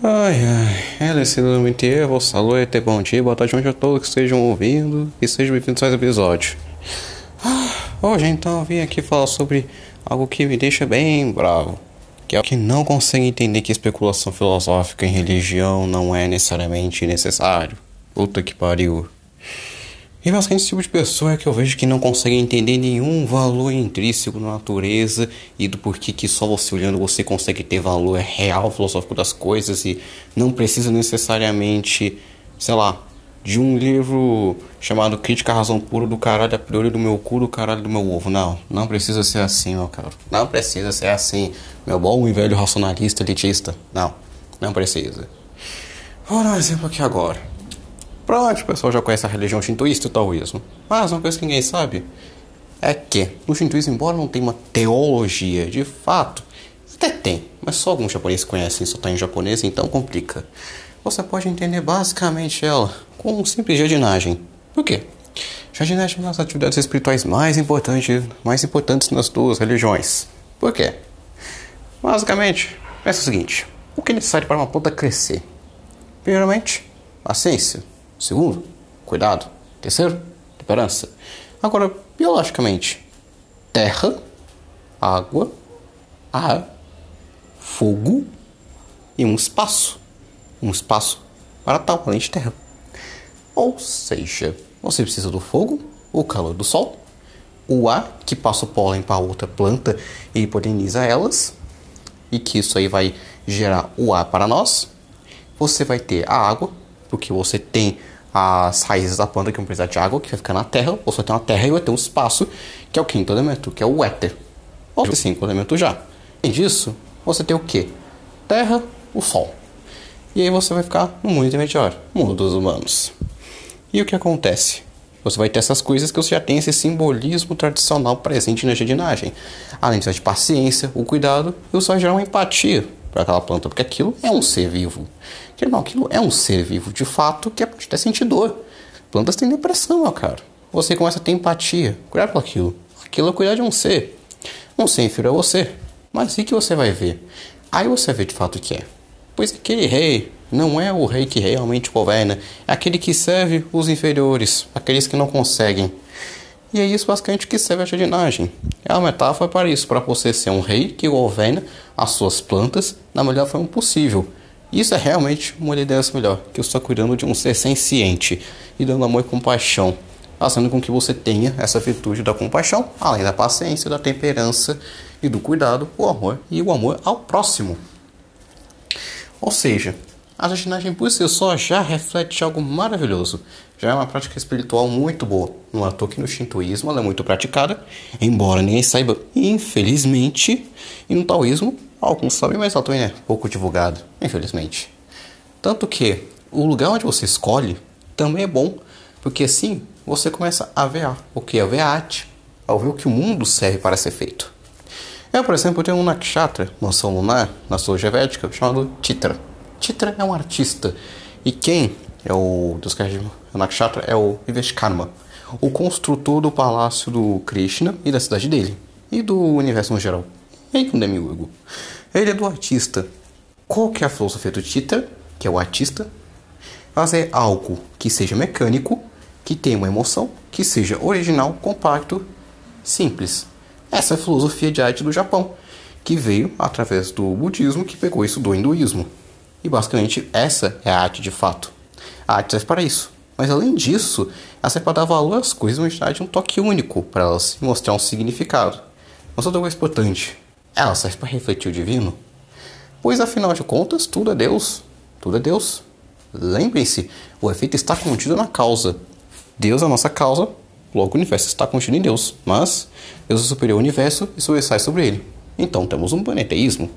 Ai, ai, do MTE, vossa noite, bom dia, boa tarde, onde a todos que estejam ouvindo e sejam bem-vindos a mais episódio. Ah, hoje então eu vim aqui falar sobre algo que me deixa bem bravo, que é o que não consegue entender que especulação filosófica em religião não é necessariamente necessário. Puta que pariu. E basicamente esse tipo de pessoa é que eu vejo que não consegue entender nenhum valor intrínseco na natureza e do porquê que só você olhando você consegue ter valor real filosófico das coisas e não precisa necessariamente, sei lá, de um livro chamado Crítica à Razão Pura do caralho a priori do meu cu do caralho do meu ovo. Não, não precisa ser assim, meu caro. Não precisa ser assim, meu bom e velho racionalista elitista. Não, não precisa. Vou dar um exemplo aqui agora. Provavelmente o pessoal já conhece a religião shintoísta e o taoísmo. Mas uma coisa que ninguém sabe é que no shintoísmo, embora não tenha uma teologia de fato, até tem, mas só alguns japoneses conhecem, só está em japonês, então complica. Você pode entender basicamente ela com um simples jardinagem. Por quê? Jardinagem é uma das atividades espirituais mais importantes, mais importantes nas duas religiões. Por quê? Basicamente, pensa o seguinte: o que é necessário para uma planta crescer? Primeiramente, paciência. Segundo, cuidado. Terceiro, temperança. Agora, biologicamente, terra, água, ar, fogo e um espaço. Um espaço para tal, além de terra. Ou seja, você precisa do fogo, o calor do sol, o ar que passa o pólen para outra planta e poliniza elas, e que isso aí vai gerar o ar para nós. Você vai ter a água, porque você tem as raízes da planta que vão precisar de água, que vai ficar na terra, ou você tem uma terra e vai ter um espaço, que é o quinto elemento, que é o éter. Ou cinco elementos já. Além disso, você tem o que? Terra, o sol. E aí você vai ficar no mundo intermediário, mundo dos humanos. E o que acontece? Você vai ter essas coisas que você já tem esse simbolismo tradicional presente na jardinagem. Além de paciência, o cuidado, e você vai gerar uma empatia para aquela planta, porque aquilo é um ser vivo. Não, aquilo é um ser vivo de fato que pode até sentir dor. Plantas têm depressão, meu caro. Você começa a ter empatia, cuidar por aquilo. Aquilo é cuidar de um ser. Um ser inferior a você. Mas o que você vai ver? Aí você vê de fato o que é. Pois aquele rei não é o rei que realmente governa, é aquele que serve os inferiores, aqueles que não conseguem. E é isso basicamente que serve a jardinagem. É uma metáfora para isso, para você ser um rei que governa as suas plantas da melhor forma possível. Isso é realmente uma liderança melhor, que eu estou cuidando de um ser senciente e dando amor e compaixão, fazendo com que você tenha essa virtude da compaixão, além da paciência, da temperança e do cuidado, o amor e o amor ao próximo. Ou seja, a jardinagem por si só já reflete algo maravilhoso. Já é uma prática espiritual muito boa. Não é toa que no shintoísmo ela é muito praticada, embora ninguém saiba, infelizmente. E no taoísmo, alguns sabem, mas também é pouco divulgado, infelizmente. Tanto que o lugar onde você escolhe também é bom, porque assim você começa a ver o que é ver a arte, a ver o que o mundo serve para ser feito. Eu, por exemplo, tenho um nakshatra, mansão lunar, na astrologia védica, chamado Titra. Chitra é um artista. E quem é o dos Nakshatra é o Vivekkarma, o construtor do palácio do Krishna e da cidade dele, e do universo no geral. E aí com demiurgo. Ele é do artista. Qual que é a filosofia do Chitra, que é o artista? Fazer algo que seja mecânico, que tenha uma emoção, que seja original, compacto, simples. Essa é a filosofia de arte do Japão, que veio através do budismo, que pegou isso do hinduísmo. E basicamente essa é a arte de fato. A arte serve para isso. Mas além disso, ela serve para dar valor às coisas e de um toque único para elas mostrar um significado. Mas outra coisa importante, ela serve para refletir o divino. Pois afinal de contas, tudo é Deus. Tudo é Deus. Lembrem-se, o efeito está contido na causa. Deus é a nossa causa, logo o universo está contido em Deus. Mas Deus é superior ao universo e sobressai sobre ele. Então temos um planeteísmo.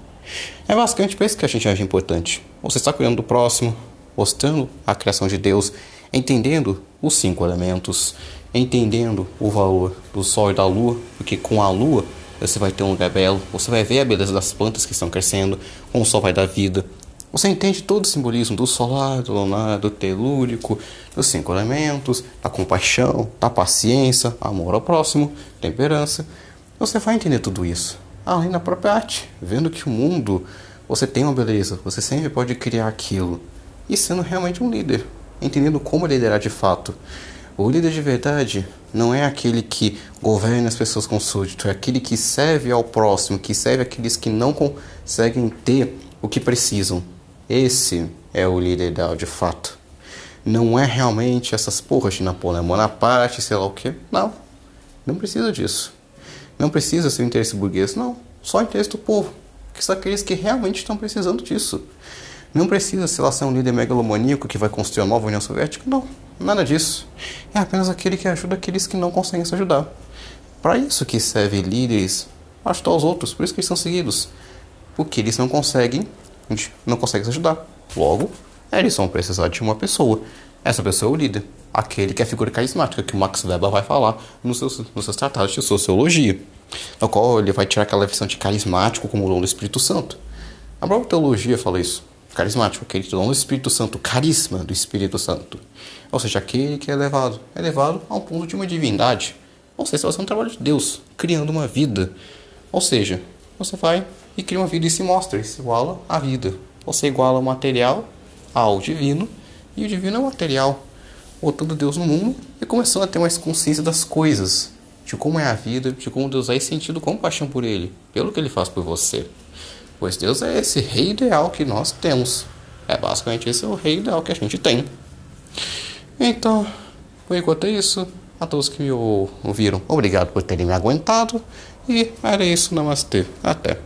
É basicamente para isso que a gente acha importante. Você está cuidando do próximo, mostrando a criação de Deus, entendendo os cinco elementos, entendendo o valor do sol e da lua, porque com a lua você vai ter um lugar belo, você vai ver a beleza das plantas que estão crescendo, com o sol vai dar vida. Você entende todo o simbolismo do solar, do lunar, do telúrico, dos cinco elementos, da compaixão, da paciência, amor ao próximo, temperança. Você vai entender tudo isso além da própria arte, vendo que o mundo, Você tem uma beleza, você sempre pode criar aquilo. E sendo realmente um líder, entendendo como liderar de fato. O líder de verdade não é aquele que governa as pessoas com súdito, é aquele que serve ao próximo, que serve aqueles que não conseguem ter o que precisam. Esse é o líder ideal de fato. Não é realmente essas porras de Napoleão Bonaparte, sei lá o que. Não. Não precisa disso. Não precisa ser o interesse burguês, não. Só o interesse do povo. Que são aqueles que realmente estão precisando disso. Não precisa, sei lá, ser um líder megalomaníaco que vai construir a nova União Soviética. Não, nada disso. É apenas aquele que ajuda aqueles que não conseguem se ajudar. Para isso que serve líderes ajudar os outros, por isso que eles são seguidos. Porque eles não conseguem, não conseguem se ajudar. Logo, eles vão precisar de uma pessoa. Essa pessoa é o líder. Aquele que é a figura carismática, que o Max Weber vai falar nos seus, nos seus tratados de sociologia. No qual ele vai tirar aquela versão de carismático como o dom do Espírito Santo. A própria teologia fala isso carismático, aquele dom do Espírito Santo, carisma do Espírito Santo. Ou seja, aquele que é elevado, é elevado ao ponto de uma divindade. Ou seja, você vai fazer um trabalho de Deus, criando uma vida. Ou seja, você vai e cria uma vida e se mostra, e se iguala à vida. Você iguala o material ao divino, e o divino é material, botando Deus no mundo e começando a ter mais consciência das coisas, de como é a vida, de como Deus é sentido compaixão por Ele, pelo que Ele faz por você. Pois Deus é esse rei ideal que nós temos. É basicamente esse é o rei ideal que a gente tem. Então, por enquanto é isso. A todos que me ouviram, obrigado por terem me aguentado. E era isso, namastê. Até.